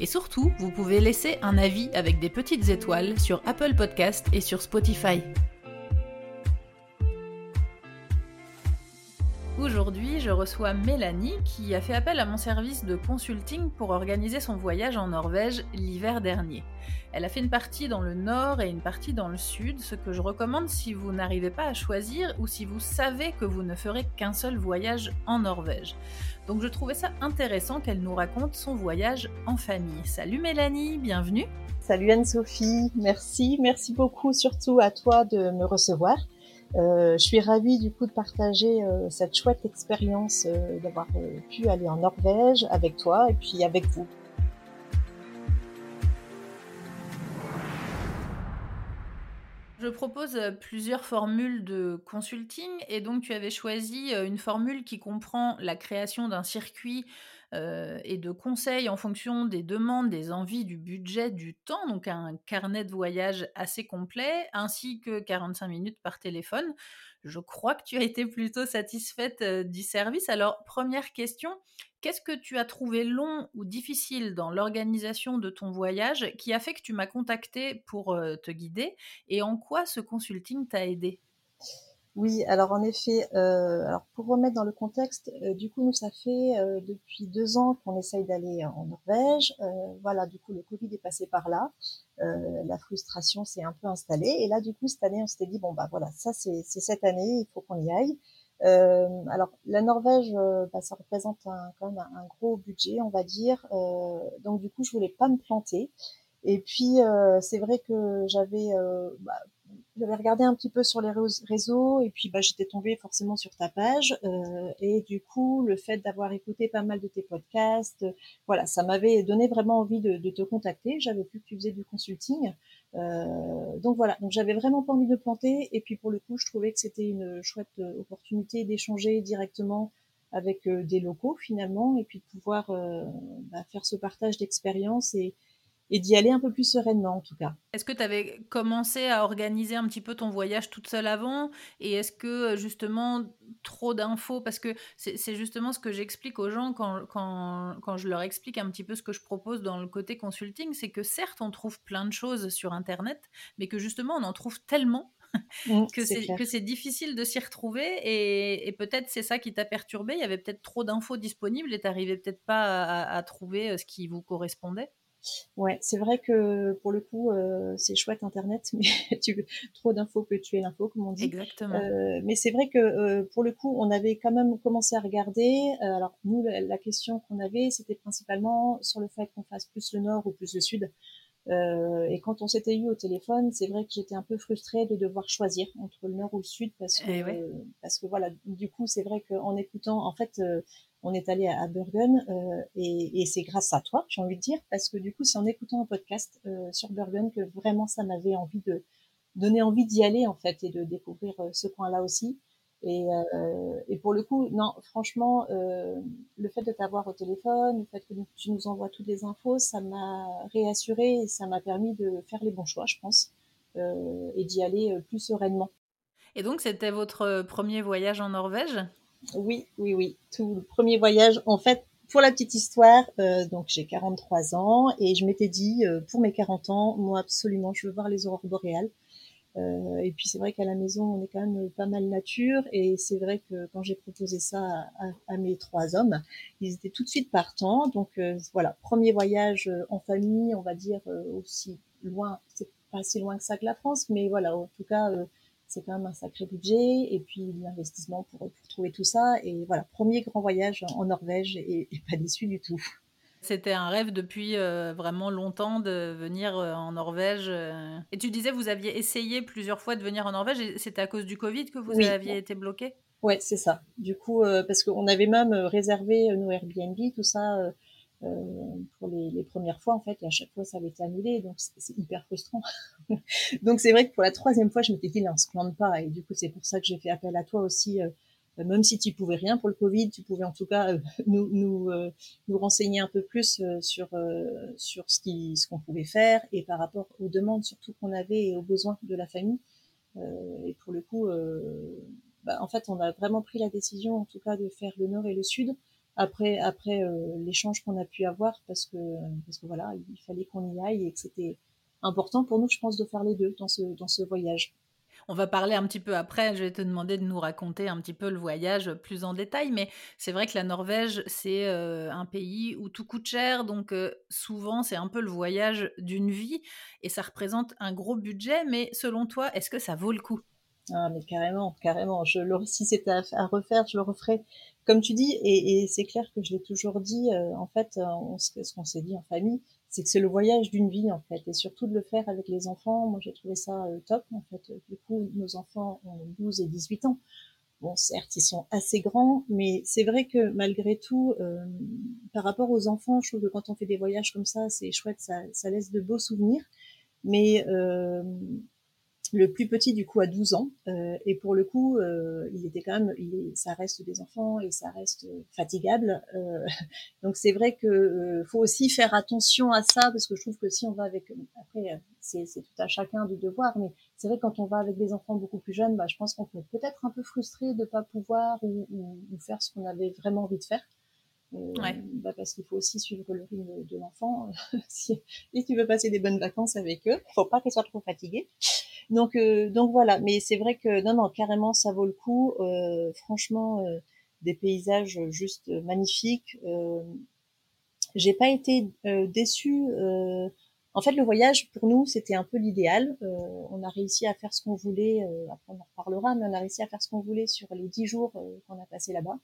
Et surtout, vous pouvez laisser un avis avec des petites étoiles sur Apple Podcast et sur Spotify. Aujourd'hui, je reçois Mélanie qui a fait appel à mon service de consulting pour organiser son voyage en Norvège l'hiver dernier. Elle a fait une partie dans le nord et une partie dans le sud, ce que je recommande si vous n'arrivez pas à choisir ou si vous savez que vous ne ferez qu'un seul voyage en Norvège. Donc je trouvais ça intéressant qu'elle nous raconte son voyage en famille. Salut Mélanie, bienvenue. Salut Anne-Sophie, merci, merci beaucoup surtout à toi de me recevoir. Euh, je suis ravie du coup de partager euh, cette chouette expérience euh, d'avoir pu aller en Norvège avec toi et puis avec vous. Je propose plusieurs formules de consulting et donc tu avais choisi une formule qui comprend la création d'un circuit et de conseils en fonction des demandes, des envies, du budget, du temps, donc un carnet de voyage assez complet, ainsi que 45 minutes par téléphone. Je crois que tu as été plutôt satisfaite du service. Alors, première question, qu'est-ce que tu as trouvé long ou difficile dans l'organisation de ton voyage qui a fait que tu m'as contacté pour te guider et en quoi ce consulting t'a aidé oui, alors en effet, euh, alors pour remettre dans le contexte, euh, du coup nous ça fait euh, depuis deux ans qu'on essaye d'aller en Norvège. voilà, du coup le Covid est passé par là, la frustration s'est un peu installée et là du coup cette année on s'était dit bon bah voilà ça c'est cette année, il faut qu'on y aille. alors la Norvège, bah, ça représente un, quand même un, gros budget on va dire, donc du coup je voulais pas me planter. Et puis c'est vrai que j'avais bah, j'avais regardé un petit peu sur les réseaux et puis bah, j'étais tombée forcément sur ta page euh, et du coup le fait d'avoir écouté pas mal de tes podcasts, euh, voilà, ça m'avait donné vraiment envie de, de te contacter. J'avais vu que tu faisais du consulting, euh, donc voilà, donc j'avais vraiment pas envie de planter et puis pour le coup je trouvais que c'était une chouette euh, opportunité d'échanger directement avec euh, des locaux finalement et puis de pouvoir bah, faire ce partage d'expérience et et d'y aller un peu plus sereinement en tout cas. Est-ce que tu avais commencé à organiser un petit peu ton voyage toute seule avant? Et est-ce que justement trop d'infos? Parce que c'est justement ce que j'explique aux gens quand, quand, quand, je leur explique un petit peu ce que je propose dans le côté consulting, c'est que certes on trouve plein de choses sur Internet, mais que justement on en trouve tellement mmh, que c'est difficile de s'y retrouver et, peut-être c'est ça qui t'a perturbé. Il y avait peut-être trop d'infos disponibles et t'arrivais peut-être pas à, à trouver euh, ce qui vous correspondait. Ouais, c'est vrai que pour le coup, euh, c'est chouette Internet, mais tu trop d'infos peut tuer l'info, comme on dit. Exactement. Euh, mais c'est vrai que euh, pour le coup, on avait quand même commencé à regarder. alors nous, la, question qu'on avait, c'était principalement sur le fait qu'on fasse plus le nord ou plus le sud. Et quand on s'était eu au téléphone, c'est vrai que j'étais un peu frustrée de devoir choisir entre le nord ou le sud parce que eh parce que voilà, du coup, c'est vrai qu'en écoutant, en fait on est allé à, Bergen euh, et, c'est grâce à toi, j'ai envie de dire, parce que du coup, c'est en écoutant un podcast euh, sur Bergen que vraiment ça m'avait envie de donner envie d'y aller en fait et de découvrir euh, ce coin-là aussi. Et, pour le coup, non, franchement, le fait de t'avoir au téléphone, le fait que tu nous envoies toutes les infos, ça m'a réassuré et ça m'a permis de faire les bons choix, je pense, et d'y aller plus sereinement. Et donc, c'était votre premier voyage en Norvège? Oui, oui, oui. Tout le premier voyage, en fait, pour la petite histoire, euh, donc j'ai 43 ans et je m'étais dit euh, pour mes 40 ans, moi absolument, je veux voir les aurores boréales. Euh, et puis c'est vrai qu'à la maison, on est quand même pas mal nature et c'est vrai que quand j'ai proposé ça à, mes trois hommes, ils étaient tout de suite partants. Donc voilà, premier voyage en famille, on va dire aussi loin, c'est pas si loin que ça que la France, mais voilà, en tout cas c'est quand même un sacré budget et puis l'investissement pour, trouver tout ça. Et voilà, premier grand voyage en Norvège et, pas déçu du tout. C'était un rêve depuis euh, vraiment longtemps de venir euh, en Norvège. Euh. Et tu disais, vous aviez essayé plusieurs fois de venir en Norvège et c'était à cause du Covid que vous aviez été bloqué? Ouais, c'est ça. Du coup, parce qu'on avait même réservé nos Airbnb, tout ça, pour les, les premières fois en fait, et à chaque fois ça avait été annulé, donc c'est hyper frustrant. donc c'est vrai que pour la troisième fois, je m'étais dit, là, on se plante pas, et du coup c'est pour ça que j'ai fait appel à toi aussi. Euh, même si tu pouvais rien pour le Covid, tu pouvais en tout cas euh, nous nous, nous renseigner un peu plus sur sur ce qui ce qu'on pouvait faire et par rapport aux demandes surtout qu'on avait et aux besoins de la famille. et pour le coup, bah, en fait, on a vraiment pris la décision, en tout cas, de faire le nord et le sud après après euh, l'échange qu'on a pu avoir parce que parce que voilà il fallait qu'on y aille et que c'était important pour nous je pense de faire les deux dans ce dans ce voyage. On va parler un petit peu après, je vais te demander de nous raconter un petit peu le voyage plus en détail, mais c'est vrai que la Norvège, c'est euh, un pays où tout coûte cher, donc euh, souvent c'est un peu le voyage d'une vie et ça représente un gros budget, mais selon toi, est-ce que ça vaut le coup? Ah mais carrément, carrément. Je le, si c'était à, refaire, je le referais. Comme tu dis, et, c'est clair que je l'ai toujours dit. Euh, en fait, ce qu'on s'est dit en famille, c'est que c'est le voyage d'une vie en fait, et surtout de le faire avec les enfants. Moi, j'ai trouvé ça euh, top en fait. Du coup, nos enfants ont 12 et 18 ans. Bon, certes, ils sont assez grands, mais c'est vrai que malgré tout, par rapport aux enfants, je trouve que quand on fait des voyages comme ça, c'est chouette, ça, ça laisse de beaux souvenirs. Mais le plus petit du coup a 12 ans. Euh, et pour le coup euh, il était quand même il ça reste des enfants et ça reste fatigable. Euh, donc c'est vrai que faut aussi faire attention à ça parce que je trouve que si on va avec après c'est tout à chacun de devoir mais c'est vrai que quand on va avec des enfants beaucoup plus jeunes bah, je pense qu'on peut peut-être un peu frustré de pas pouvoir ou, ou, faire ce qu'on avait vraiment envie de faire. Ouais. bah parce qu'il faut aussi suivre le rythme de l'enfant. Si, si tu veux passer des bonnes vacances avec eux faut pas qu'ils soient trop fatigués donc, euh, donc voilà. Mais c'est vrai que non, non, carrément, ça vaut le coup. Euh, franchement, euh, des paysages juste magnifiques. J'ai pas été déçue. en fait, le voyage pour nous, c'était un peu l'idéal. on a réussi à faire ce qu'on voulait. après, on en reparlera, mais on a réussi à faire ce qu'on voulait sur les dix jours qu'on a passé là-bas.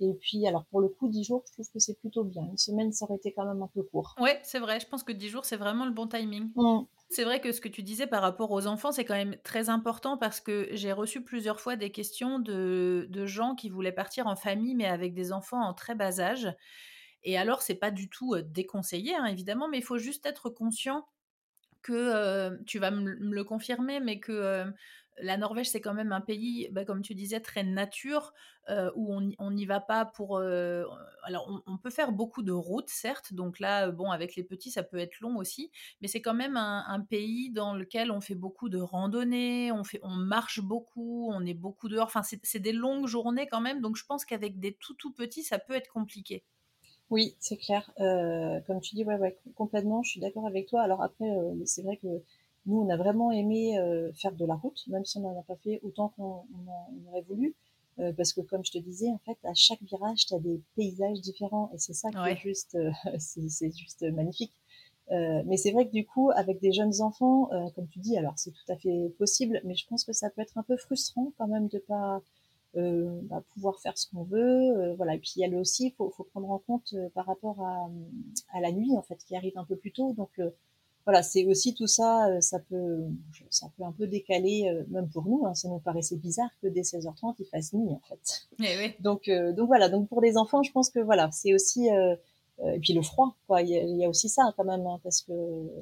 Et puis, alors pour le coup, 10 jours, je trouve que c'est plutôt bien. Une semaine, ça aurait été quand même un peu court. Ouais, c'est vrai. Je pense que 10 jours, c'est vraiment le bon timing. Mmh. C'est vrai que ce que tu disais par rapport aux enfants, c'est quand même très important parce que j'ai reçu plusieurs fois des questions de, de, gens qui voulaient partir en famille, mais avec des enfants en très bas âge. Et alors, c'est pas du tout déconseillé, hein, évidemment, mais il faut juste être conscient que tu vas me le confirmer, mais que la Norvège, c'est quand même un pays, bah, comme tu disais, très nature, où on n'y va pas pour... alors, on, peut faire beaucoup de routes, certes, donc là, bon, avec les petits, ça peut être long aussi, mais c'est quand même un, pays dans lequel on fait beaucoup de randonnées, on, fait, on marche beaucoup, on est beaucoup dehors, enfin, c'est des longues journées quand même, donc je pense qu'avec des tout tout petits, ça peut être compliqué. Oui, c'est clair. comme tu dis, ouais, ouais, complètement, je suis d'accord avec toi. Alors après, c'est vrai que nous, on a vraiment aimé euh, faire de la route, même si on n'en a pas fait autant qu'on aurait voulu. Euh, parce que comme je te disais, en fait, à chaque virage, tu as des paysages différents et c'est ça qui est juste, euh, c'est juste magnifique. mais c'est vrai que du coup, avec des jeunes enfants, comme tu dis, alors c'est tout à fait possible, mais je pense que ça peut être un peu frustrant quand même de pas bah, pouvoir faire ce qu'on veut. voilà. Et puis il y a le aussi, faut, faut prendre en compte par rapport à, à, la nuit en fait, qui arrive un peu plus tôt. Donc voilà, c'est aussi tout ça, euh, ça peut, ça peut un peu décaler, euh, même pour nous, hein, ça nous paraissait bizarre que dès 16h30 il fasse nuit en fait. Eh oui. Donc, euh, donc voilà, donc pour les enfants, je pense que voilà, c'est aussi, et puis le froid, quoi, il y a, aussi ça quand même, hein, parce que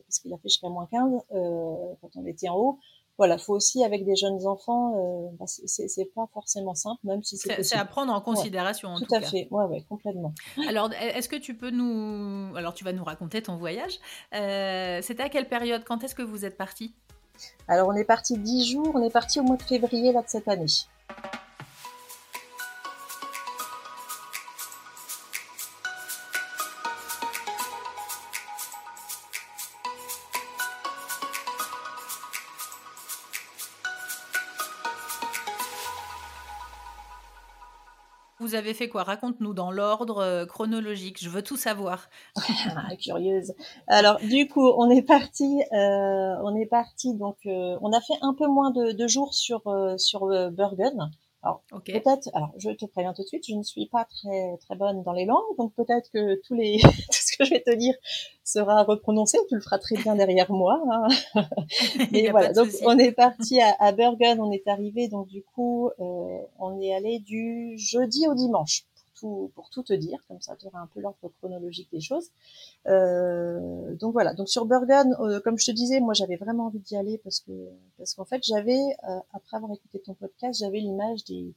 parce qu'il a fait jusqu'à moins 15 quand on était en haut voilà, faut aussi avec des jeunes enfants, euh, bah, c'est pas forcément simple, même si c'est. C'est à prendre en considération. en tout, tout à fait, ouais, ouais, complètement. Alors, e, est-ce que tu peux nous, alors tu vas nous raconter ton voyage. Euh, C'était à quelle période? Quand est-ce que vous êtes parti Alors, on est parti dix jours. On est parti au mois de février là de cette année. Fait quoi? Raconte-nous dans l'ordre euh, chronologique. Je veux tout savoir. Ah, curieuse. Alors, du coup, on est parti. Euh, on est parti. Donc, euh, on a fait un peu moins de, de jours sur sur Bergen. Alors, peut-être, alors, je te préviens tout de suite, je ne suis pas très, très bonne dans les langues, donc peut-être que tous les, tout ce que je vais te dire sera reprononcé, tu le feras très bien derrière moi. Hein. Mais voilà, donc on est parti à, à, Bergen, on est arrivé, donc du coup, euh, on est allé du jeudi au dimanche, tout, pour tout te dire, comme ça tu auras un peu l'ordre chronologique des choses. Euh, donc voilà, donc sur Bergen, euh, comme je te disais, moi j'avais vraiment envie d'y aller parce que parce qu'en fait j'avais, euh, après avoir écouté ton podcast, j'avais l'image des,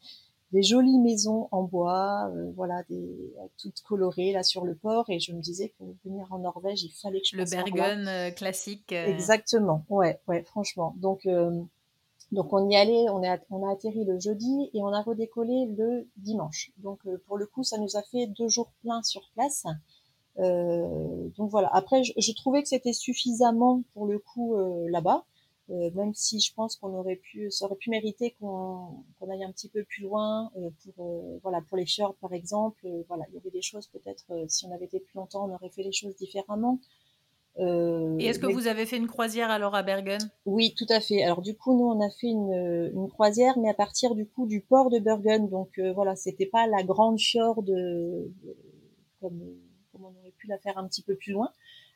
des jolies maisons en bois, voilà, des toutes colorées là sur le port, et je me disais que venir en Norvège, il fallait que je le Bergen classique. Exactement, ouais, ouais, franchement. Donc donc on y allait, on, est, on a atterri le jeudi et on a redécollé le dimanche. Donc euh, pour le coup, ça nous a fait deux jours pleins sur place. Euh, donc voilà. Après, je, trouvais que c'était suffisamment pour le coup euh, là-bas, même si je pense qu'on aurait pu, ça aurait pu mériter qu'on aille un petit peu plus loin pour voilà pour les fjords par exemple. voilà, il y avait des choses peut-être si on avait été plus longtemps, on aurait fait les choses différemment. Euh, Et est-ce que vous avez fait une croisière alors à Bergen? Oui, tout à fait. Alors du coup, nous, on a fait une, une, croisière, mais à partir du coup du port de Bergen. Donc euh, voilà, c'était pas la grande fjord euh, comme, comme, on aurait pu la faire un petit peu plus loin.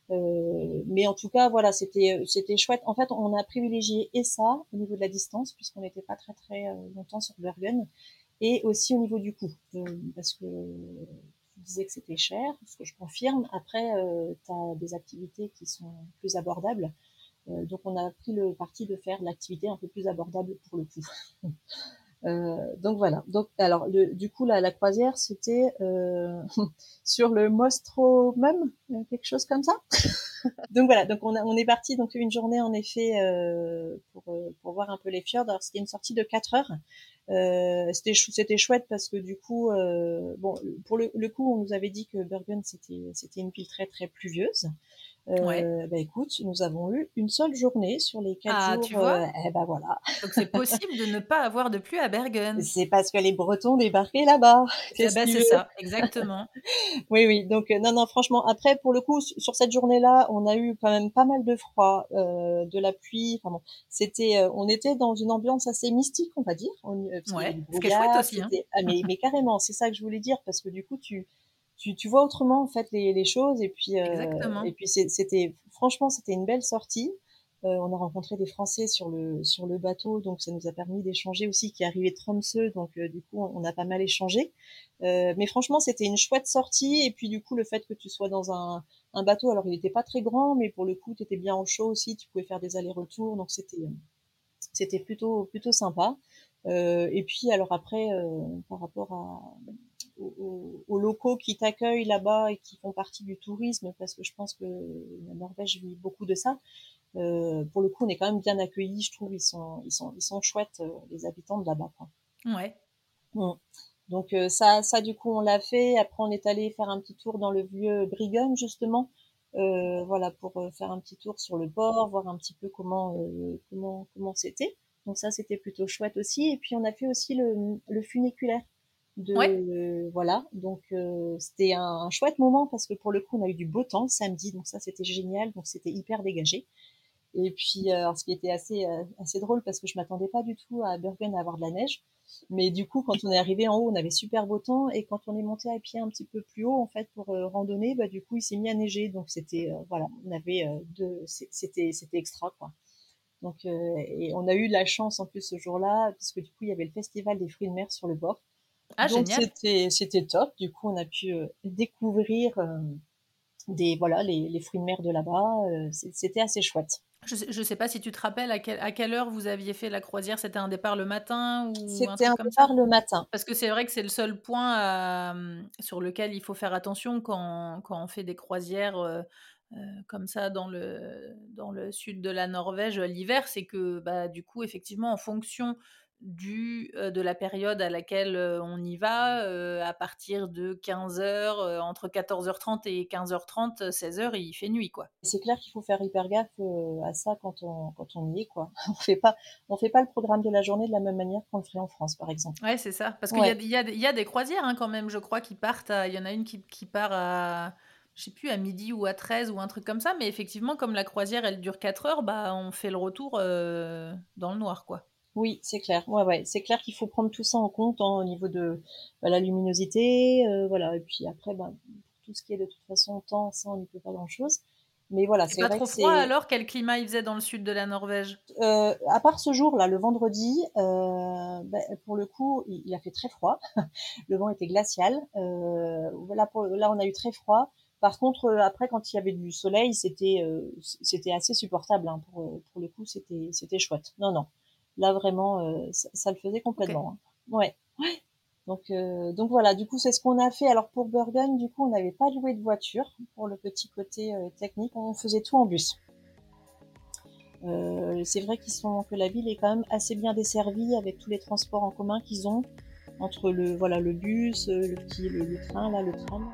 Euh, mais en tout cas, voilà, c'était c'était chouette. En fait, on a privilégié et ça au niveau de la distance, puisqu'on n'était pas très très longtemps sur Bergen, et aussi au niveau du coût, parce que disais que c'était cher, ce que je confirme. Après, euh, tu as des activités qui sont plus abordables. Euh, donc, on a pris le parti de faire l'activité un peu plus abordable pour le coup. Euh, donc voilà. Donc alors le, du coup la, croisière c'était euh, sur le Mostromum, quelque chose comme ça. donc voilà. Donc on, a, on est parti donc une journée en effet euh, pour, pour voir un peu les fjords. Alors c'était une sortie de 4 heures. Euh, c'était c'était chouette parce que du coup, euh, bon, pour le, le, coup, on nous avait dit que Bergen c'était c'était une ville très très pluvieuse. Euh, bah écoute, nous avons eu une seule journée sur les quatre ah, jours. Tu vois euh, eh ben voilà. Donc c'est possible de ne pas avoir de pluie à Bergen. C'est parce que les Bretons débarquaient là-bas. Eh ben, c'est ça, exactement. oui, oui. Donc euh, non, non, franchement, après pour le coup, sur cette journée-là, on a eu quand même pas mal de froid, euh, de la pluie. Enfin bon, c'était, euh, on était dans une ambiance assez mystique, on va dire. On, ouais, ce qui est chouette aussi. Hein. Ah, mais, mais carrément, c'est ça que je voulais dire parce que du coup, tu tu, tu vois autrement en fait les, les choses et puis euh, et puis c'était franchement c'était une belle sortie. Euh, on a rencontré des Français sur le sur le bateau, donc ça nous a permis d'échanger aussi, qui arrivait de Tromsø, donc euh, du coup on a pas mal échangé. Euh, mais franchement c'était une chouette sortie et puis du coup le fait que tu sois dans un, un bateau, alors il n'était pas très grand, mais pour le coup tu étais bien au chaud aussi, tu pouvais faire des allers-retours, donc c'était c'était plutôt plutôt sympa. et puis alors après par rapport à aux, locaux qui t'accueillent là-bas et qui font partie du tourisme, parce que je pense que la Norvège vit beaucoup de ça. Euh, pour le coup, on est quand même bien accueillis, je trouve. Ils sont, ils sont, ils sont chouettes, euh, les habitants de là-bas. Ouais. Donc euh, ça, ça du coup, on l'a fait. Après, on est allé faire un petit tour dans le vieux Brigum, justement. Voilà, pour faire un petit tour sur le port, voir un petit peu comment, comment, comment c'était. Donc ça, c'était plutôt chouette aussi. Et puis, on a fait aussi le, le funiculaire de voilà donc euh, c'était un, chouette moment parce que pour le coup on a eu du beau temps samedi donc ça c'était génial donc c'était hyper dégagé. Et puis euh, ce qui était assez euh, assez drôle parce que je m'attendais pas du tout à Bergen à avoir de la neige mais du coup quand on est arrivé en haut on avait super beau temps et quand on est monté à pied un petit peu plus haut en fait pour randonner bah du coup il s'est mis à neiger donc c'était voilà on avait deux c'était c'était extra quoi. Donc et on a eu de la chance en plus ce jour-là parce que du coup il y avait le festival des fruits de mer sur le bord ah, Donc c'était c'était top. Du coup, on a pu euh, découvrir euh, des voilà les, les, fruits de mer de là-bas. Euh, c'était assez chouette. Je sais, sais pas si tu te rappelles à, quelle à quelle heure vous aviez fait la croisière. C'était un départ le matin ou C'était un, départ le matin. Parce que c'est vrai que c'est le seul point sur lequel il faut faire attention quand, quand on fait des croisières. comme ça dans le, dans le sud de la Norvège l'hiver, c'est que bah, du coup, effectivement, en fonction du, de la période à laquelle on y va, à partir de 15h, entre 14h30 et 15h30, 16h, il fait nuit, quoi. C'est clair qu'il faut faire hyper gaffe à ça quand on, quand on y est, quoi. On fait pas, on fait pas le programme de la journée de la même manière qu'on le ferait en France, par exemple. Ouais, c'est ça. Parce qu'il y, a, y, a, y a des croisières, hein, quand même, je crois, qui partent Il y en a une qui, qui part à je sais plus, à midi ou à 13 ou un truc comme ça, mais effectivement, comme la croisière, elle dure 4 heures, bah, on fait le retour dans le noir, quoi. Oui, c'est clair. Ouais, ouais, c'est clair qu'il faut prendre tout ça en compte hein, au niveau de bah, la luminosité, euh, voilà. Et puis après, bah, tout ce qui est de toute façon temps, ça on n'y peut pas grand chose. Mais voilà, c'est pas vrai trop que froid alors? Quel climat il faisait dans le sud de la Norvège? Heu, à part ce jour-là, le vendredi, heu, bah, pour le coup, il il a fait très froid. Le vent était glacial. Heu, voilà pour là, on a eu très froid. Par contre, heu, après quand il y avait du soleil, c'était, heu, c c'était assez supportable, hein, pour, pour le coup, c'était c'était chouette. Non, non, là vraiment, heu, ça ça le faisait complètement, hein. Ouais, ouais. Donc voilà, du coup, c'est ce qu'on a fait. Alors pour Bergen, du coup, on n'avait pas loué de voiture pour le petit côté, heu, technique. On faisait tout en bus. C'est vrai qu'ils sont que la ville est quand même assez bien desservie avec tous les transports en commun qu'ils ont entre le voilà, le bus, le petit le le train là, le tram.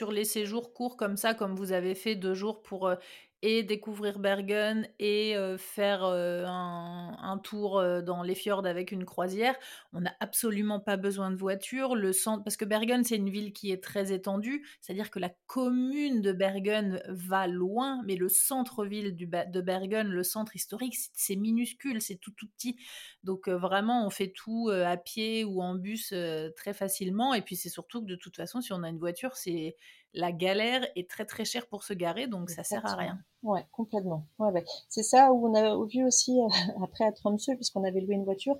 Sur les séjours courts comme ça, comme vous avez fait 2 jours pour, heu, et découvrir Bergen et faire, un tour, dans les fjords avec une croisière, on n'a absolument pas besoin de voiture. Le centre parce que Bergen, c'est une ville qui est très étendue, c'est-à-dire que la commune de Bergen va loin, mais le centre-ville de Bergen, le centre historique, c'est minuscule, c'est tout, tout petit. Donc vraiment, on fait tout, à pied ou en bus, très facilement et puis c'est surtout que de toute façon, si on a une voiture, c'est la galère est très, très chère pour se garer, donc ça sert à rien. Ouais, complètement. C'est ça où on a vu aussi, heu, après à Tromsø, puisqu'on avait loué une voiture,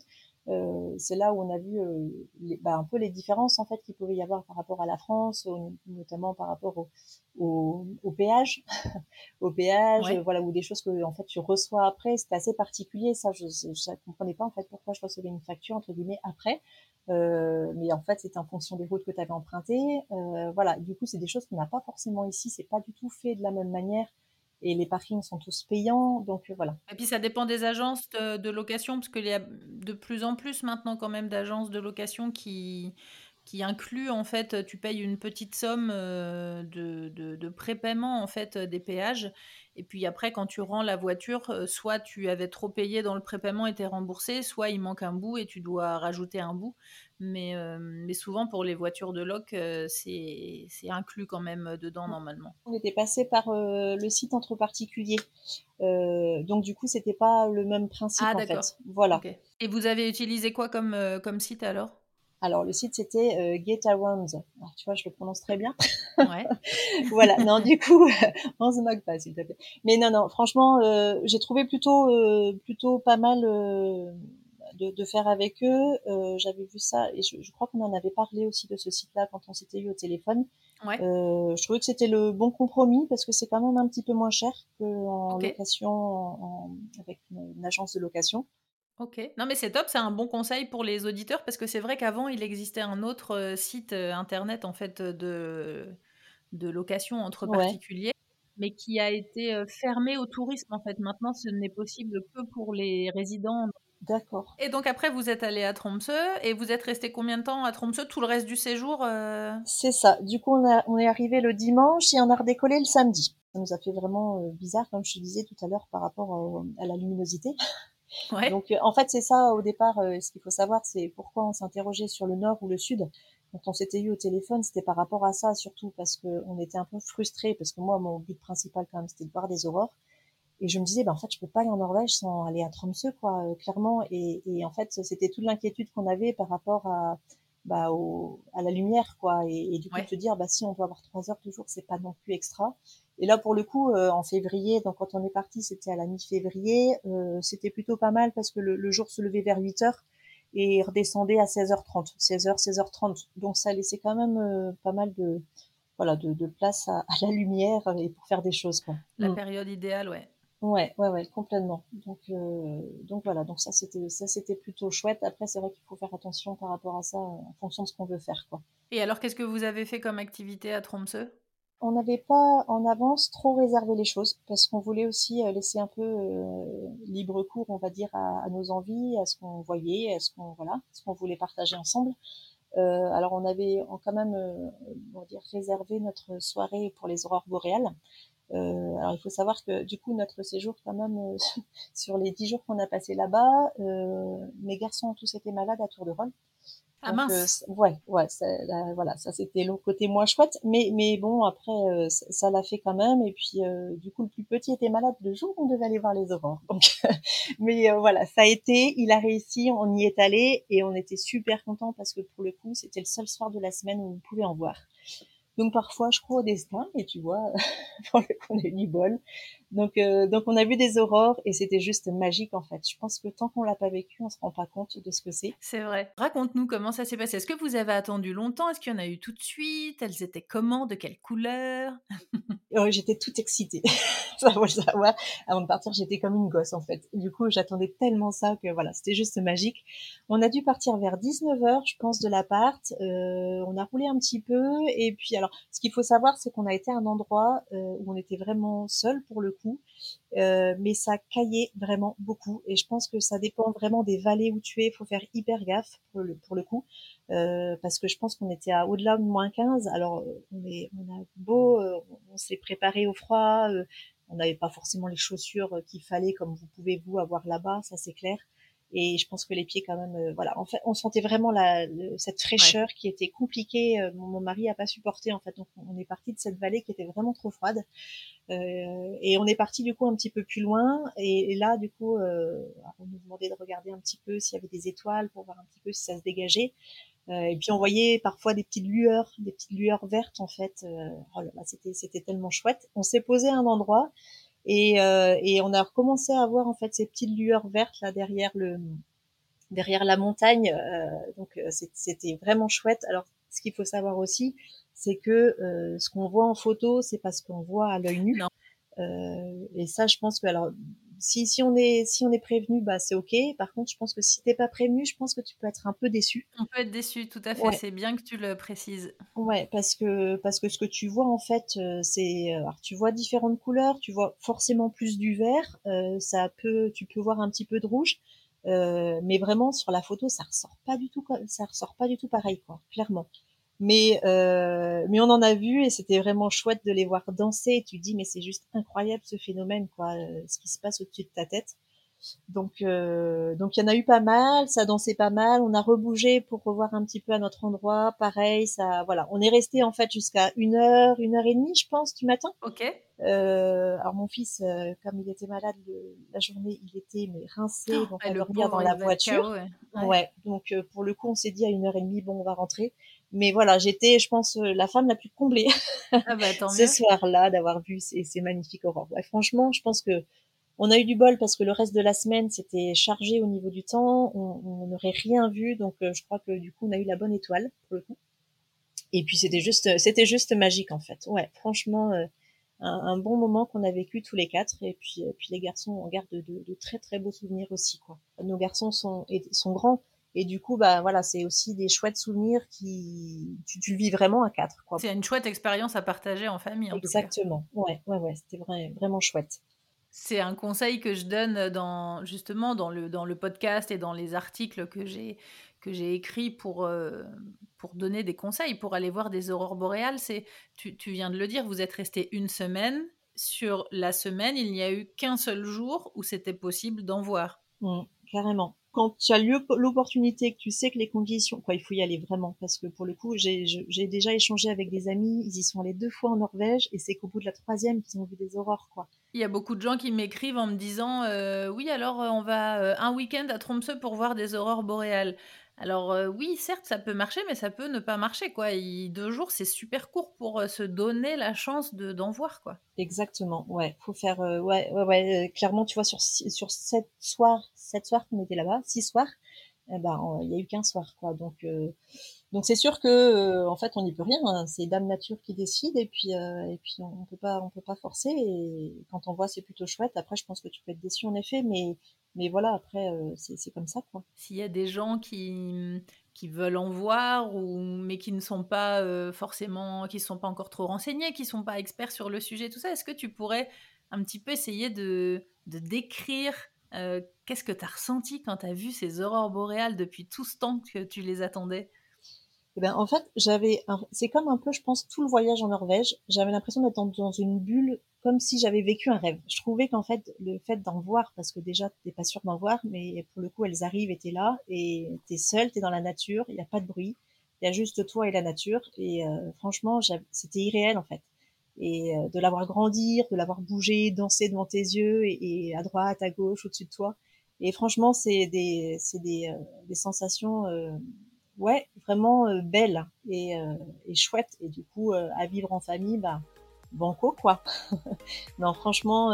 heu, c'est là où on a vu, les bah, un peu les différences en fait qu'il pouvait y avoir par rapport à la France, au notamment par rapport au au au péage. Au péage, voilà, ou des choses que en fait tu reçois après, c'était assez particulier ça, je je comprenais pas en fait pourquoi je recevais une facture entre guillemets «après». Heu, mais en fait, c'était en fonction des routes que tu avais empruntées. Heu, voilà, du coup, c'est des choses qu'on n'a pas forcément ici, c'est pas du tout fait de la même manière et les parkings sont tous payants, donc heu, voilà. Et puis ça dépend des agences de location, parce qu'il y a de plus en plus maintenant quand même d'agences de location qui qui incluent en fait, tu payes une petite somme, heu, de de prépaiement en fait, des péages et puis après quand tu rends la voiture, heu, soit tu avais trop payé dans le prépaiement et remboursé, soit il manque un bout et tu dois rajouter un bout. Mais, hem, mais souvent pour les voitures de loc, heu, c'est inclus quand même, dedans Mmh. normalement. On était passés par, heu, le site entre particuliers, donc du coup, c'était pas le même principe Ah en d'accord, fait. Voilà. Et vous avez utilisé quoi comme, site alors? Alors le site c'était, heu, Getaround. Alors tu vois, je le prononce très bien. Ouais. Voilà, non du coup, on se moque pas s'il te plaît. Mais non, non, franchement, j'ai trouvé plutôt, pas mal, de de faire avec eux. Heu, j'avais vu ça et je je crois qu'on en avait parlé aussi de ce site-là quand on s'était eu au téléphone. Ouais, Heu, je trouvais que c'était le bon compromis parce que c'est quand même un petit peu moins cher qu'en OK. location en en avec une une agence de location. OK. Non, mais c'est top, c'est un bon conseil pour les auditeurs parce que c'est vrai qu'avant, il existait un autre, heu, site, internet en fait, de de location entre Ouais, particuliers, mais qui a été, fermé au tourisme en fait. Maintenant, ce n'est possible que pour les résidents. D'accord. Et donc après, vous êtes allés à Tromsø et vous êtes restés combien de temps à Tromsø? Tout le reste du séjour, heu? C'est ça. Du coup, on a on est arrivé le dimanche et on a redécollé le samedi. Ça nous a fait vraiment, heu, bizarre comme je te disais tout à l'heure par rapport au à la luminosité. Ouais, Donc, heu, en fait, c'est ça au départ, ce qu'il faut savoir, c'est pourquoi on s'interrogeait sur le nord ou le sud. Quand on s'était eu au téléphone, c'était par rapport à ça surtout parce qu'on était un peu frustrés parce que moi, mon but principal quand même, c'était de voir des aurores et je me disais: «Bah, en fait, je peux pas aller en Norvège sans aller à Tromsø quoi, heu, clairement» et et en fait, c'était toute l'inquiétude qu'on avait par rapport à, bah, au à la lumière quoi et et du coup ouais. se dire: «Bah, si on doit avoir 3 heures de jour, c'est pas non plus extra» et là pour le coup, heu, en février, donc quand on est parti, c'était à la mi-février, heu, c'était plutôt pas mal parce que le le jour se levait vers 8:00 et redescendait à 16:30, 16:00-16:30 donc ça laissait quand même, heu, pas mal de voilà de de place à à la lumière et pour faire des choses quoi. La Mmh. période idéale, ouais. Ouais, ouais, ouais, complètement. Donc, heu, donc voilà, donc ça c'était ça c'était plutôt chouette. Après, c'est vrai qu'il faut faire attention par rapport à ça, heu, en fonction de ce qu'on veut faire, quoi. Et alors, qu'est-ce que vous avez fait comme activité à Tromsø? On n'avait pas en avance trop réservé les choses parce qu'on voulait aussi, heu, laisser un peu, heu, libre cours, on va dire, à à nos envies, à ce qu'on voyait, à ce qu'on voilà, ce qu'on voulait partager ensemble. Heu, alors on avait quand même, on va dire réservé notre soirée pour les aurores boréales. Heu, alors il faut savoir que du coup notre séjour quand même, heu, sur les 10 jours qu'on a passé là-bas, heu, mes garçons ont tous été malades à tour de rôle. Ah Donc, euh, mince! ouais, ouais, ça, là, voilà, ça c'était le côté moins chouette, mais mais bon après euh, ça ça l'a fait quand même et puis euh, du coup le plus petit était malade le jour où on devait aller voir les aurores. Donc mais euh, voilà, ça a été, il a réussi, on y est allé et on était super contents parce que pour le coup c'était le seul soir de la semaine où on pouvait en voir. Donc parfois je crois au destin et tu vois, pour le coup on a eu du bol. Donc euh, donc on a vu des aurores et c'était juste magique en fait. Je pense que tant qu'on l'a pas vécu, on se rend pas compte de ce que c'est. C'est vrai. Raconte-nous comment ça s'est passé. Est-ce que vous avez attendu longtemps? Est-ce qu'il y en a eu tout de suite? Elles étaient comment? De quelle couleur? Euh, j'étais toute excitée. ça le savoir. Avant de partir, j'étais comme une gosse en fait. Du coup, j'attendais tellement ça que voilà, c'était juste magique. On a dû partir vers 19h, je pense, de l'appart. Euh, on a roulé un petit peu et puis alors, ce qu'il faut savoir, c'est qu'on a été à un endroit euh, où on était vraiment seul pour le coup, euh, mais ça caillait vraiment beaucoup. Et je pense que ça dépend vraiment des vallées où tu es. Il faut faire hyper gaffe pour le, pour le coup. Euh, parce que je pense qu'on était à au-delà de moins 15. Alors, euh, on, est, on a beau, euh, on s'est préparé au froid, euh, on n'avait pas forcément les chaussures euh, qu'il fallait, comme vous pouvez vous avoir là-bas, ça c'est clair. Et je pense que les pieds quand même, euh, voilà. En fait, on sentait vraiment la, le- cette fraîcheur qui était compliquée. Euh, Mon, mon mari a pas supporté en fait, donc on est parti de cette vallée qui était vraiment trop froide. Euh, et on est parti du coup un petit peu plus loin. Et, et là, du coup, euh, on nous demandait de regarder un petit peu s'il y avait des étoiles pour voir un petit peu si ça se dégageait. Euh, et puis on voyait parfois des petites lueurs, des petites lueurs vertes en fait. Euh, oh là là, c'était c'était tellement chouette. On s'est posé à un endroit et euh, et on a recommencé à voir en fait ces petites lueurs vertes là derrière le derrière la montagne. Euh, donc euh, c'était vraiment chouette. Alors ce qu'il faut savoir aussi, c'est que euh, ce qu'on voit en photo, c'est parce qu'on voit à l'œil nu. Euh, et ça, je pense que alors si, si on est si on est prévenu, bah c'est ok. Par contre, je pense que si t'es pas prévenu, je pense que tu peux être un peu déçu. On peut être déçu, tout à fait. Ouais. C'est bien que tu le précises. Ouais, parce que parce que ce que tu vois en fait, euh, c'est alors tu vois différentes couleurs, tu vois forcément plus du vert, euh, ça peut tu peux voir un petit peu de rouge, euh, mais vraiment sur la photo ça ressort pas du tout ça ressort pas du tout pareil quoi, clairement. Mais euh, mais on en a vu et c'était vraiment chouette de les voir danser. Et tu te dis mais c'est juste incroyable ce phénomène quoi, euh, ce qui se passe au-dessus de ta tête. Donc, euh, donc il y en a eu pas mal, ça dansait pas mal. On a rebougé pour revoir un petit peu à notre endroit. Pareil, ça, voilà. On est resté en fait jusqu'à une heure, une heure et demie, je pense, du matin. Ok. Euh, alors mon fils, euh, comme il était malade le- la journée, il était mais rincé, donc Ouais, à le dormir dans la voiture. Ouais. Ouais. donc euh, pour le coup, on s'est dit à une heure et demie, bon, on va rentrer. Mais voilà, j'étais, je pense, euh, la femme la plus comblée Ah bah tant ce soir-là d'avoir vu ces, ces magnifiques aurores. Ouais, franchement, je pense que on a eu du bol parce que le reste de la semaine c'était chargé au niveau du temps, on n'aurait rien vu, donc euh, je crois que du coup on a eu la bonne étoile pour le coup. Et puis c'était juste, c'était juste magique en fait. Ouais, franchement, euh, un, un bon moment qu'on a vécu tous les quatre. Et puis, euh, puis les garçons, on garde de, de très très beaux souvenirs aussi quoi. Nos garçons sont sont grands et du coup bah voilà, c'est aussi des chouettes souvenirs qui tu, tu le vis vraiment à quatre quoi. C'est une chouette expérience à partager en famille, en tout cas. Exactement. Ouais, ouais, ouais, c'était vrai, vraiment chouette. C'est un conseil que je donne dans justement dans le dans le podcast et dans les articles que j'ai que j'ai écrits pour euh, pour donner des conseils pour aller voir des aurores boréales. C'est tu, tu viens de le dire, vous êtes resté une semaine. Sur la semaine, il n'y a eu qu'un seul jour où c'était possible d'en voir. Mm, carrément. Quand tu as l'opportunité, que tu sais que les conditions, quoi, il faut y aller vraiment, parce que pour le coup, j'ai déjà échangé avec des amis, ils y sont allés deux fois en Norvège, et c'est qu'au bout de la troisième qu'ils ont vu des aurores, quoi. Il y a beaucoup de gens qui m'écrivent en me disant euh, oui alors euh, on va euh, un week-end à Tromsø pour voir des aurores boréales. Alors euh, oui certes ça peut marcher mais ça peut ne pas marcher quoi. Deux jours c'est super court pour euh, se donner la chance de d'en voir quoi. Exactement, ouais. Faut faire, euh, ouais, ouais, ouais. clairement, tu vois, sur sur sept soirs, sept soirs qu'on était là-bas, six soirs, eh ben, on- il y a eu qu'un soir, quoi. Donc, euh, donc c'est sûr que, euh, en fait, on n'y peut rien. hein. C'est Dame Nature qui décide, et puis, euh, et puis, on peut pas, on peut pas forcer. Et quand on voit, c'est plutôt chouette. Après, je pense que tu peux être déçu, en effet, mais, mais voilà, après, euh, c'est, comme ça. S'il y a des gens qui qui veulent en voir ou mais qui ne sont pas euh, forcément qui sont pas encore trop renseignés, qui sont pas experts sur le sujet tout ça, est-ce que tu pourrais un petit peu essayer de de décrire euh, qu'est-ce que tu as ressenti quand tu as vu ces aurores boréales depuis tout ce temps que tu les attendais? Eh ben, en fait, j'avais c'est comme un peu, je pense, tout le voyage en Norvège. J'avais l'impression d'être dans, une bulle, comme si j'avais vécu un rêve. Je trouvais qu'en fait, le fait d'en voir, parce que déjà, t'es pas sûr d'en voir, mais pour le coup, elles arrivent et t'es là, et t'es seul, t'es dans la nature, il n'y a pas de bruit, il y a juste toi et la nature, et euh, franchement, c'était irréel en fait. Et euh, de l'avoir grandir, de l'avoir bougé, dansé devant tes yeux, et, à droite, à gauche, au-dessus de toi. Et franchement, c'est des, des, euh, des sensations ouais, vraiment euh, belle et, euh, et, chouette. Et du coup, euh, à vivre en famille, bah, banco, quoi. non, franchement,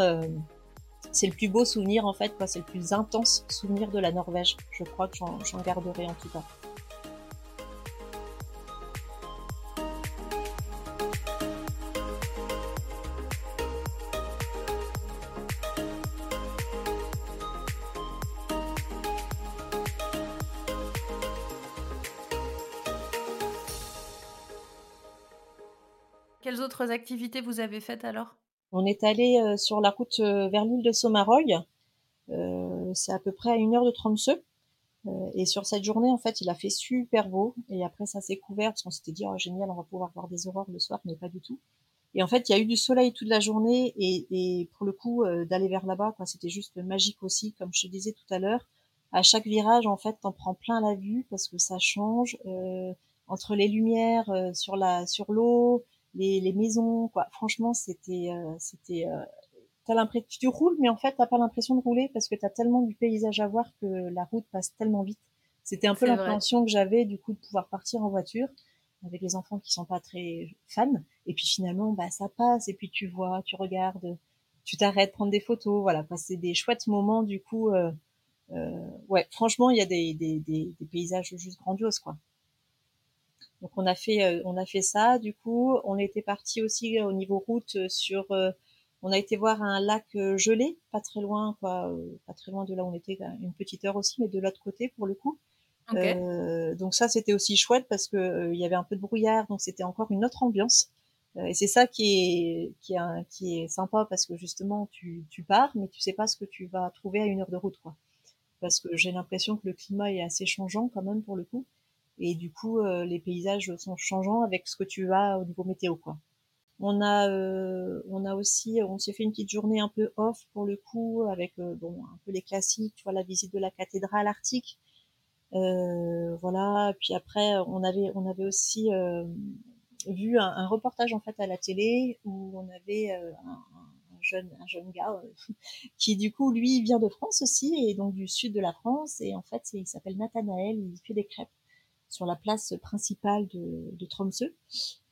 c'est le plus beau souvenir, en fait, quoi. C'est le plus intense souvenir de la Norvège. Je crois que j'en garderai en tout cas. Quelles autres activités vous avez faites alors? On est allé euh, sur la route euh, vers l'île de Somaroy. Euh, c'est à peu près à une heure de Tromsø. et sur cette journée, en fait, il a fait super beau. Et après, ça s'est couvert parce qu'on s'était dit, oh, génial, on va pouvoir voir des aurores le soir, mais pas du tout. Et en fait, il y a eu du soleil toute la journée et, pour le coup, d'aller vers là-bas, c'était juste magique aussi, comme je te disais tout à l'heure. À chaque virage, en fait, t'en prends plein la vue parce que ça change entre les lumières sur la sur l'eau, les, les maisons, quoi. Franchement, c'était, euh, c'était, euh, t'as l'impression, tu roules, mais en fait, t'as pas l'impression de rouler parce que t'as tellement du paysage à voir que la route passe tellement vite. C'était un peu l'appréhension que j'avais du coup de pouvoir partir en voiture avec les enfants qui sont pas très fans. Et puis finalement, bah ça passe. Et puis tu vois, tu regardes, tu t'arrêtes, prendre des photos. Voilà, passer des chouettes moments du coup. Euh, euh, ouais, franchement, il y a des, des, des, des, paysages juste grandioses quoi. Donc on a fait euh, on a fait ça. Du coup, on était parti aussi euh, au niveau route euh, sur on a été voir un lac gelé, pas très loin, quoi, pas très loin de là où on était, une petite heure aussi, mais de l'autre côté pour le coup. Euh, donc ça, c'était aussi chouette parce que il y avait un peu de brouillard, donc c'était encore une autre ambiance. et c'est ça qui est qui est qui est sympa parce que justement tu tu pars, mais tu sais pas ce que tu vas trouver à une heure de route, quoi. Parce que j'ai l'impression que le climat est assez changeant quand même pour le coup et du coup euh, les paysages sont changeants avec ce que tu as au niveau météo quoi. On a euh, on a aussi on s'est fait une petite journée un peu off pour le coup avec euh, bon un peu les classiques, tu vois la visite de la cathédrale arctique. Voilà, puis après on avait on avait aussi vu un, reportage en fait à la télé où on avait un, jeune un jeune gars qui du coup lui vient de France aussi et donc du sud de la France et en fait il s'appelle Nathanaël, il fait des crêpes sur la place principale de, de Tromsø.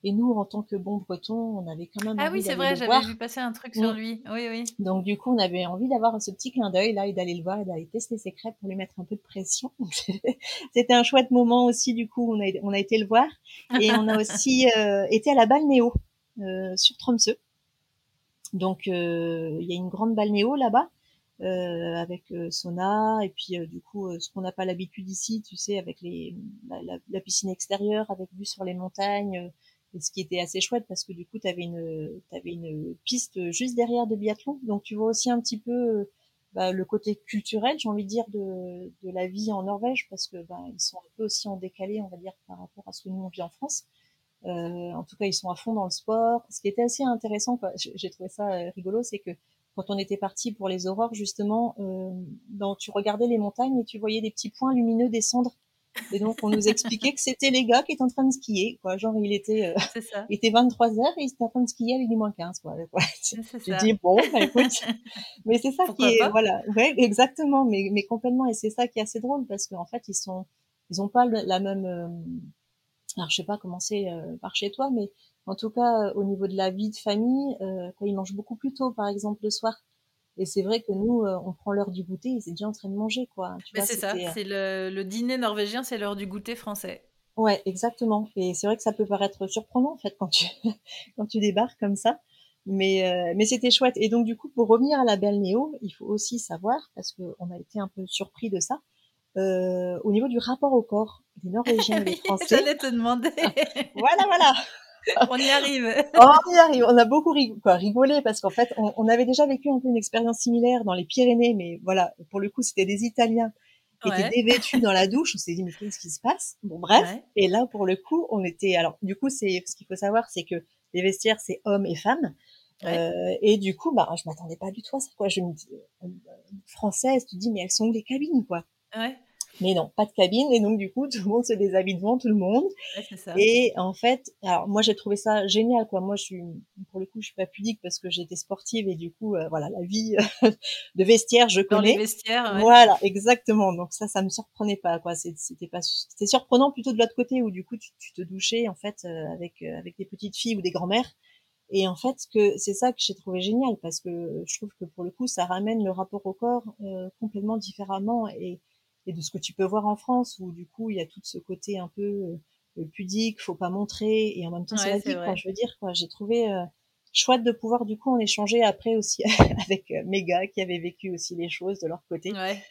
Et nous, en tant que bons bretons, on avait quand même ah oui, c'est vrai, j'avais vu passer un truc sur lui. Oui, oui. Donc du coup, on avait envie d'avoir ce petit clin d'œil là et d'aller le voir et d'aller tester ses crêpes pour lui mettre un peu de pression. C'était un chouette moment aussi. Du coup, on a, on a été le voir et on a aussi euh, été à la balnéo euh, sur Tromsø. Donc euh, il y a une grande balnéo là-bas avec euh, sauna et puis euh, du coup ce qu'on n'a pas l'habitude ici, tu sais, avec les la, la, piscine extérieure, avec vue sur les montagnes, et ce qui était assez chouette parce que du coup tu avais une avais une piste juste derrière de biathlon, donc tu vois aussi un petit peu bah, le côté culturel, j'ai envie de dire, de, de la vie en Norvège, parce que bah, ils sont un peu aussi en décalé, on va dire, par rapport à ce que nous on vit en France. Euh, en tout cas, ils sont à fond dans le sport. Ce qui était assez intéressant, j'ai trouvé ça rigolo, c'est que quand on était parti pour les aurores, justement, euh, dans, tu regardais les montagnes et tu voyais des petits points lumineux descendre. Et donc, on nous expliquait que c'était les gars qui étaient en train de skier, quoi. Genre, il était, euh, il était 23 heures et ils étaient en train de skier avec du moins 15, quoi. Ouais. J'ai dit, bon, bah, écoute. mais c'est ça qui est, voilà. Ouais, exactement. Mais, mais complètement. Et c'est ça qui est assez drôle parce qu'en fait, ils sont, ils ont pas la même, euh, alors je sais pas comment c'est euh, par chez toi, mais en tout cas, au niveau de la vie de famille, euh, quand ils mangent beaucoup plus tôt, par exemple, le soir. Et c'est vrai que nous, euh, on prend l'heure du goûter, ils sont déjà en train de manger, quoi. c'est ça, euh, c'est le, le, dîner norvégien, c'est l'heure du goûter français. Ouais, exactement. Et c'est vrai que ça peut paraître surprenant, en fait, quand tu, quand tu débarques comme ça. Mais, euh, mais c'était chouette. Et donc, du coup, pour revenir à la belle Néo, il faut aussi savoir, parce qu'on a été un peu surpris de ça, euh, au niveau du rapport au corps des Norvégiens et des Français. J'allais te demander. voilà, voilà. on y arrive. on y arrive. On a beaucoup rigolé parce qu'en fait, on, avait déjà vécu un peu une expérience similaire dans les Pyrénées, mais voilà, pour le coup, c'était des Italiens était Ouais. dévêtue dans la douche. On s'est dit: «Mais qu'est-ce qui se passe?» bon bref Ouais. et là, pour le coup, on était alors du coup, c'est ce qu'il faut savoir, c'est que les vestiaires, c'est hommes et femmes, Ouais. heu et du coup, bah, je m'attendais pas du tout à ça, quoi. Je me dis, heu, française, tu te dis: «Mais elles sont où les cabines, quoi?» Ouais. Mais non, pas de cabine et donc du coup, tout le monde se déshabille devant tout le monde Ouais, c'est ça. et en fait alors moi, j'ai trouvé ça génial, quoi. Moi, je suis pour le coup, je suis pas pudique parce que j'étais sportive et du coup, heu, voilà, la vie de vestiaire, je Dans les connais. vestiaires, ouais. Voilà, exactement, donc ça, ça me surprenait pas, quoi. C'était pas c'était surprenant plutôt de l'autre côté où du coup, tu tu te douchais, en fait, heu, avec, heu, avec des petites filles ou des grands-mères et en fait, que c'est ça que j'ai trouvé génial parce que je trouve que, pour le coup, ça ramène le rapport au corps, complètement différemment et et de ce que tu peux voir en France où du coup, il y a tout ce côté un peu, heu, pudique, faut pas montrer et en même temps, c'est la vie, quoi. vrai. Je veux dire, quoi, j'ai trouvé, heu, chouette de pouvoir du coup en échanger après aussi avec, heu, mes gars qui avaient vécu aussi les choses de leur côté. Ouais.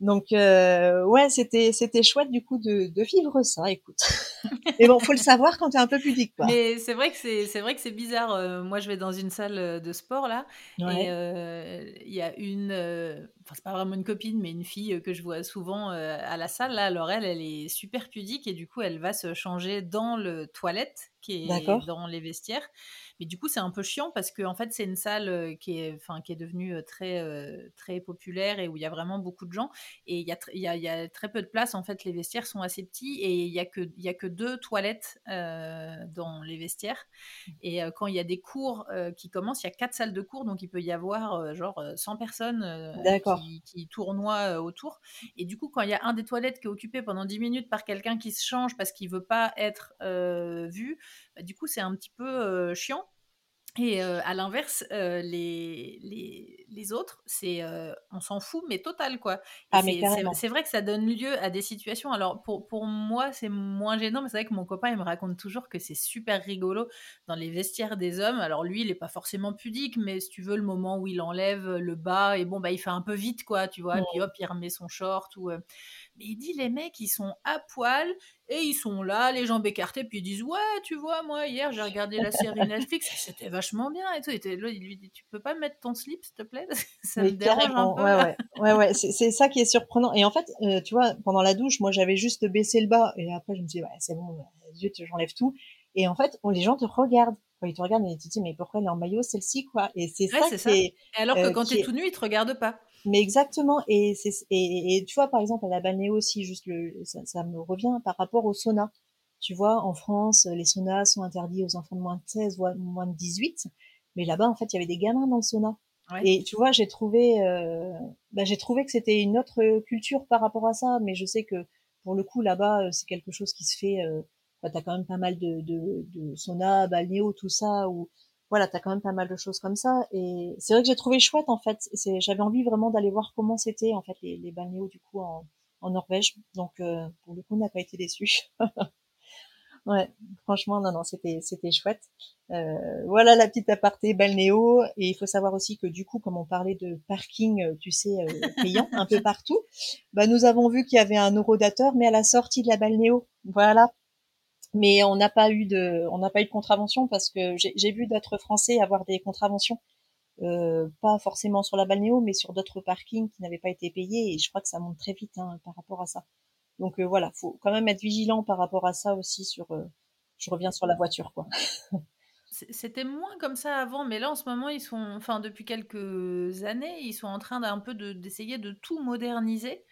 Donc heu, ouais, c'était c'était chouette du coup de de vivre ça, écoute. Mais bon, faut le savoir quand tu es un peu pudique, quoi. Mais c'est vrai que c'est c'est vrai que c'est bizarre, heu, moi, je vais dans une salle, de sport là et Ouais. heu, il y a une, enfin, c'est pas vraiment une copine, mais une fille, heu, que je vois souvent, heu, à la salle là. Alors elle, elle est super pudique et du coup, elle va se changer dans le toilette qui est dans les vestiaires. Mais du coup, c'est un peu chiant parce qu'en fait, c'est une salle, heu, qui est enfin, qui est devenue, très, très populaire et où il y a vraiment beaucoup de gens et il y a tr il y a il y a très peu de place, en fait. Les vestiaires sont assez petits et il y a que il y a que 2 toilettes, dans les vestiaires et heu, quand il y a des cours, qui commencent, il y a 4 salles de cours, donc il peut y avoir, genre, heu, 100 personnes. Qui tournoient, heu, autour. Et du coup, quand il y a un des toilettes qui est occupé pendant 10 minutes par quelqu'un qui se change parce qu'il veut pas être, heu, vu, bah, du coup, c'est un petit peu, heu, chiant. Et à l'inverse, les les les autres, c'est, on s'en fout, mais total, quoi Ah c'est vrai que ça donne lieu à des situations alors pour pour moi, c'est moins gênant, mais c'est vrai que mon copain, il me raconte toujours que c'est super rigolo dans les vestiaires des hommes. Alors lui, il est pas forcément pudique, mais si tu veux, le moment où il enlève, le bas et bon, bah, il fait un peu vite, quoi, tu vois? Puis hop, il remet son short ou mais il dit: «Les mecs, ils sont à poil et ils sont là, les jambes écartées, puis ils disent: "Ouais, tu vois, moi, hier, j'ai regardé la série Netflix et c'était vachement bien et tout" et là, il lui dit: «Tu peux pas mettre ton slip, s'il te plaît? Ça me Mais dérange un carrément, peu». ouais, ouais. Ouais, ouais, c'est ça qui est surprenant et en fait, heu, tu vois, pendant la douche, moi, j'avais juste baissé le bas et après je me suis dit: «Ouais, c'est bon, zut, j'enlève tout» et en fait, oh, les gens te regardent. Quand ils te regardent et tu te dis: «Mais pourquoi elle est en maillot celle-ci, quoi?» et c'est Ouais, ça qui ça est, alors que heu, quand tu es est tout nu, ils te regardent pas. mais exactement et c'est et et tu vois, par exemple, à la balnéo aussi, juste le ça ça me revient par rapport au sauna. Tu vois, en France, les saunas sont interdits aux enfants de moins de 16 voire moins de 18 mais là-bas, en fait, il y avait des gamins dans le sauna Et tu vois, j'ai trouvé, heu, bah, j'ai trouvé que c'était une autre, heu, culture par rapport à ça mais je sais que, pour le coup, là-bas, heu, c'est quelque chose qui se fait, heu, bah, tu as quand même pas mal de de de saunas, balnéos, tout ça où voilà, tu as quand même pas mal de choses comme ça et c'est vrai que j'ai trouvé chouette, en fait. C'est j'avais envie vraiment d'aller voir comment c'était, en fait, les les balnéos, du coup, en en Norvège donc heu, pour le coup, on n'a pas été déçus. Ouais, franchement, non, non, c'était c'était chouette. Heu, voilà la petite aparté balnéo et il faut savoir aussi que, du coup, comme on parlait de parking, heu, tu sais, heu, payant un peu partout, bah, nous avons vu qu'il y avait un horodateur mais à la sortie de la balnéo. Voilà, mais on n'a pas eu de on n'a pas eu de contravention parce que j'ai vu d'autres Français avoir des contraventions, pas forcément sur la balnéo mais sur d'autres parkings qui n'avaient pas été payés et je crois que ça monte très vite, hein, par rapport à ça donc heu, voilà, faut quand même être vigilant par rapport à ça aussi sur, heu je reviens sur la voiture, quoi. C'était moins comme ça avant, mais là, en ce moment, ils sont enfin, depuis quelques années, ils sont en train d'un peu de d'essayer de tout moderniser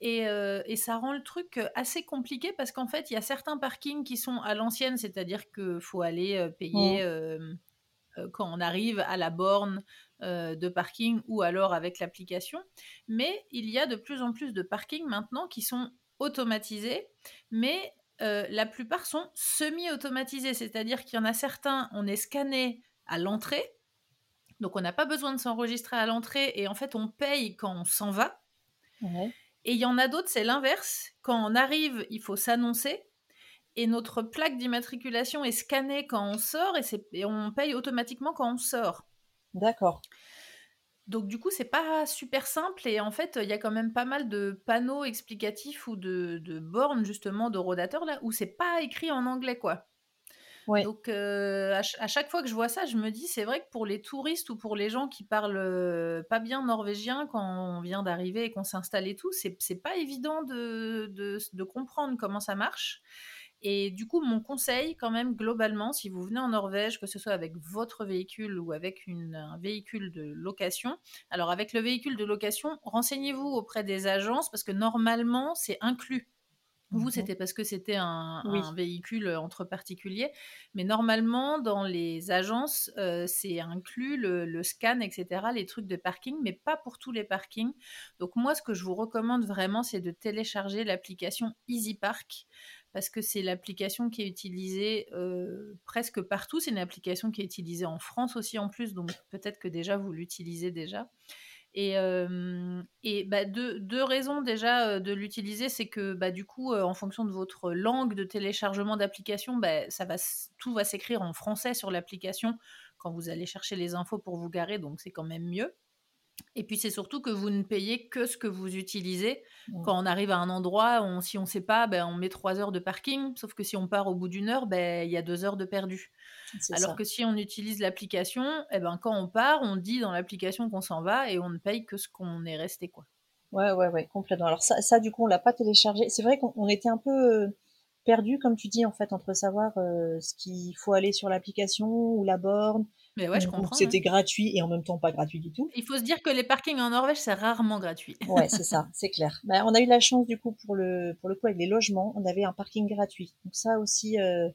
et heu et ça rend le truc, heu, assez compliqué parce qu'en fait, il y a certains parkings qui sont à l'ancienne, c'est-à-dire qu'il faut aller, payer, Mmh. quand on arrive à la borne, de parking ou alors avec l'application mais il y a de plus en plus de parkings maintenant qui sont automatisés mais heu, la plupart sont semi-automatisés. C'est-à-dire qu'il y en a certains, on est scanné à l'entrée donc on n'a pas besoin de s'enregistrer à l'entrée et en fait, on paye quand on s'en va et il y en a d'autres, c'est l'inverse. Quand on arrive, il faut s'annoncer et notre plaque d'immatriculation est scannée quand on sort et et on paye automatiquement quand on sort. D'accord. Donc du coup, c'est pas super simple et en fait, il y a quand même pas mal de panneaux explicatifs ou de de bornes justement d'horodateurs là, où c'est pas écrit en anglais, quoi. Donc à, chaque fois que je vois ça, je me dis c'est vrai que pour les touristes ou pour les gens qui parlent pas bien norvégien quand on vient d'arriver et qu'on s'installe et tout, c'est pas évident de, de, comprendre comment ça marche. Et du coup, mon conseil, quand même, globalement, si vous venez en Norvège, que ce soit avec votre véhicule ou avec une, un véhicule de location, alors avec le véhicule de location, renseignez-vous auprès des agences parce que normalement, c'est inclus vous, c'était parce que c'était un, véhicule entre particuliers. Mais normalement, dans les agences, c'est inclus le, scan, etc., les trucs de parking, mais pas pour tous les parkings. Donc moi, ce que je vous recommande vraiment, c'est de télécharger l'application EasyPark parce que c'est l'application qui est utilisée presque partout. C'est une application qui est utilisée en France aussi en plus, donc peut-être que déjà vous l'utilisez déjà. Et, et bah, deux, raisons déjà de l'utiliser, c'est que bah, du coup, en fonction de votre langue de téléchargement d'application, bah, ça va, tout va s'écrire en français sur l'application quand vous allez chercher les infos pour vous garer, donc c'est quand même mieux. Et puis c'est surtout que vous ne payez que ce que vous utilisez. Quand on arrive à un endroit, on, si on ne sait pas, ben, on met trois heures de parking. Sauf que si on part au bout d'une heure, ben, il y a deux heures de perdu. Alors que si on utilise l'application, eh ben, quand on part, on dit dans l'application qu'on s'en va et on ne paye que ce qu'on est resté. Quoi. Ouais, ouais, ouais, complètement. Alors ça, ça du coup, on l'a pas téléchargé. C'est vrai qu'on était un peu euh, perdu, comme tu dis, en fait, entre savoir euh, ce qu'il faut aller sur l'application ou la borne mais ouais, je comprends. C'était gratuit et en même temps pas gratuit du tout. Il faut se dire que les parkings en Norvège, c'est rarement gratuit. ouais, c'est ça, c'est clair. Bah, on a eu la chance du coup pour le pour le coup avec les logements, on avait un parking gratuit. Donc ça aussi, euh,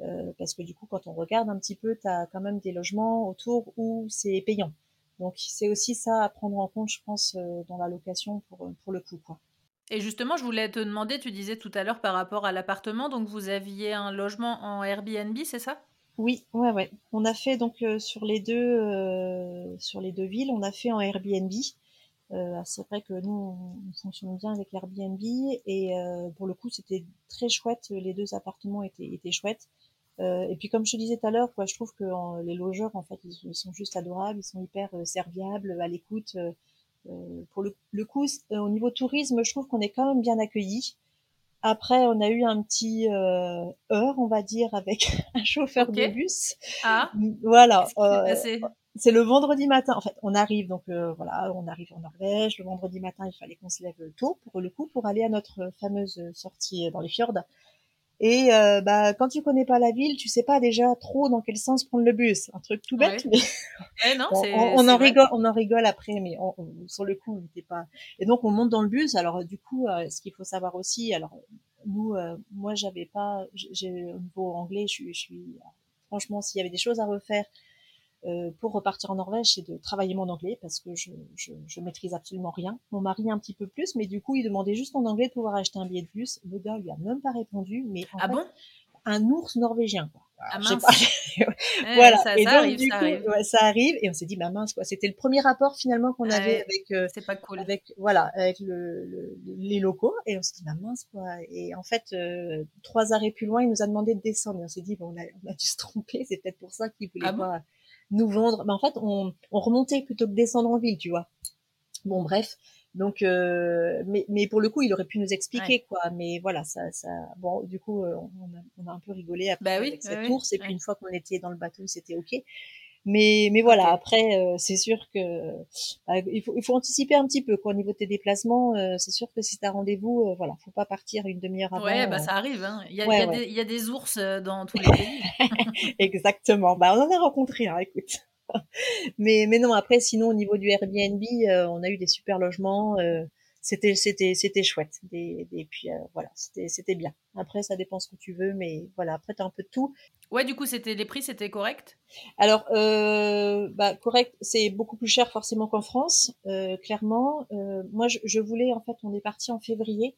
euh, parce que du coup, quand on regarde un petit peu, tu as quand même des logements autour où c'est payant. Donc c'est aussi ça à prendre en compte, je pense, euh, dans la location pour pour le coup, quoi. Et justement, je voulais te demander, tu disais tout à l'heure par rapport à l'appartement, donc vous aviez un logement en Airbnb, c'est ça? Oui, ouais, ouais. On a fait donc euh, sur les deux euh, sur les deux villes, on a fait en Airbnb. Euh, c'est vrai que nous on, fonctionne bien avec Airbnb et pour le coup c'était très chouette. Les deux appartements étaient étaient chouettes. et puis comme je te disais tout à l'heure, quoi, je trouve que les logeurs en fait ils, sont juste adorables, ils sont hyper serviables, à l'écoute. pour le, le coup, au niveau tourisme, je trouve qu'on est quand même bien accueillis. Après, on a eu un petit euh, heure, on va dire, avec un chauffeur de bus. Ah. Voilà. Euh, c'est le vendredi matin. En fait, on arrive donc euh, voilà, on arrive en Norvège. Le vendredi matin, il fallait qu'on se lève tôt pour le coup pour aller à notre fameuse sortie dans les fjords. Et euh, bah, quand tu connais pas la ville, tu sais pas déjà trop dans quel sens prendre le bus. Un truc tout bête, mais non, on, en rigole, on en rigole après, mais on, sur le coup, on n'était pas. Et donc on monte dans le bus. Alors du coup, euh, ce qu'il faut savoir aussi, alors nous, euh, moi, j'avais pas, j'ai au niveau anglais, je, je suis, franchement, s'il y avait des choses à refaire, euh, pour repartir en Norvège, c'est de travailler mon anglais parce que je, je, je, maîtrise absolument rien. Mon mari un petit peu plus, mais du coup, il demandait juste en anglais de pouvoir acheter un billet de bus. Le gars lui a même pas répondu, mais ah bon? un ours norvégien. Quoi. Ah mince. voilà. Ça, et donc, arrive, du ça coup, arrive. Ouais, ça arrive. Et on s'est dit, bah mince, quoi. C'était le premier rapport finalement qu'on avait avec. Euh, c'est pas cool. Avec voilà, avec le, le, les locaux. Et on s'est dit, bah mince, quoi. Et en fait, euh, trois arrêts plus loin, il nous a demandé de descendre. Et on s'est dit, bon, on a, on a dû se tromper. C'est peut-être pour ça qu'il voulait ah pas nous vendre. Mais en fait, on, on remontait plutôt que descendre en ville, tu vois. Bon, bref. Donc, euh, mais, mais pour le coup, il aurait pu nous expliquer ouais. quoi. Mais voilà, ça, ça, bon, du coup, euh, on a, on a un peu rigolé après bah oui, avec cette oui, ours. Et puis une fois qu'on était dans le bateau, c'était ok. Mais, mais voilà, okay. après, euh, c'est sûr que euh, il, faut, il faut anticiper un petit peu quoi au niveau de tes déplacements. Euh, c'est sûr que si t'as rendez-vous, euh, voilà, faut pas partir une demi-heure avant. Ouais, bah ça arrive. Hein. Il y a, ouais, il y a ouais. des, il y a des ours dans tous les pays. Exactement. Bah on en a rencontré, hein, écoute. mais, mais non, après, sinon, au niveau du Airbnb, euh, on a eu des super logements. Euh, c'était, c'était, c'était chouette. Et puis, euh, voilà, c'était, c'était bien. Après, ça dépend ce que tu veux, mais voilà, après, t'as un peu de tout. Ouais, du coup, c'était, les prix, c'était correct? Alors, euh, bah, correct, c'est beaucoup plus cher forcément qu'en France, euh, clairement. Euh, moi, je, je, voulais, en fait, on est parti en février.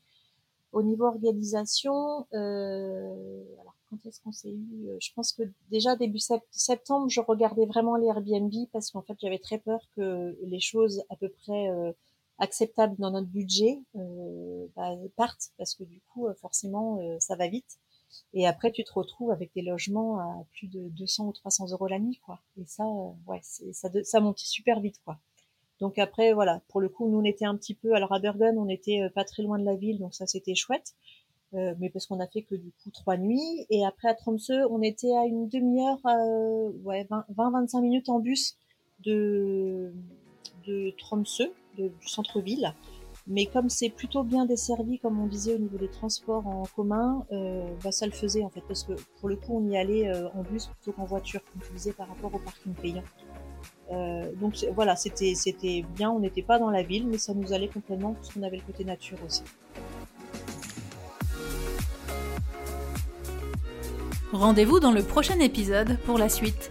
Au niveau organisation, euh, alors, quand est-ce qu'on s'est eu? Je pense que déjà début septembre, je regardais vraiment les Airbnb parce qu'en fait, j'avais très peur que les choses à peu près euh, acceptables dans notre budget euh, bah, partent parce que du coup, forcément, euh, ça va vite. Et après, tu te retrouves avec des logements à plus de 200 ou 300 euros la nuit, quoi. Et ça, euh, ouais, ça, ça monte super vite, quoi. Donc après, voilà, pour le coup, nous on était un petit peu, alors à Bergen, on était pas très loin de la ville, donc ça c'était chouette. Euh, mais parce qu'on a fait que du coup trois nuits. Et après à Tromsø, on était à une demi-heure, euh, ouais, 20-25 minutes en bus de, de Tromsø, du centre-ville. Mais comme c'est plutôt bien desservi, comme on disait au niveau des transports en commun, euh, bah, ça le faisait en fait, parce que pour le coup on y allait euh, en bus plutôt qu'en voiture, comme tu disais par rapport au parking payant. Euh, donc voilà, c'était c'était bien, on n'était pas dans la ville, mais ça nous allait complètement parce qu'on avait le côté nature aussi. Rendez-vous dans le prochain épisode pour la suite.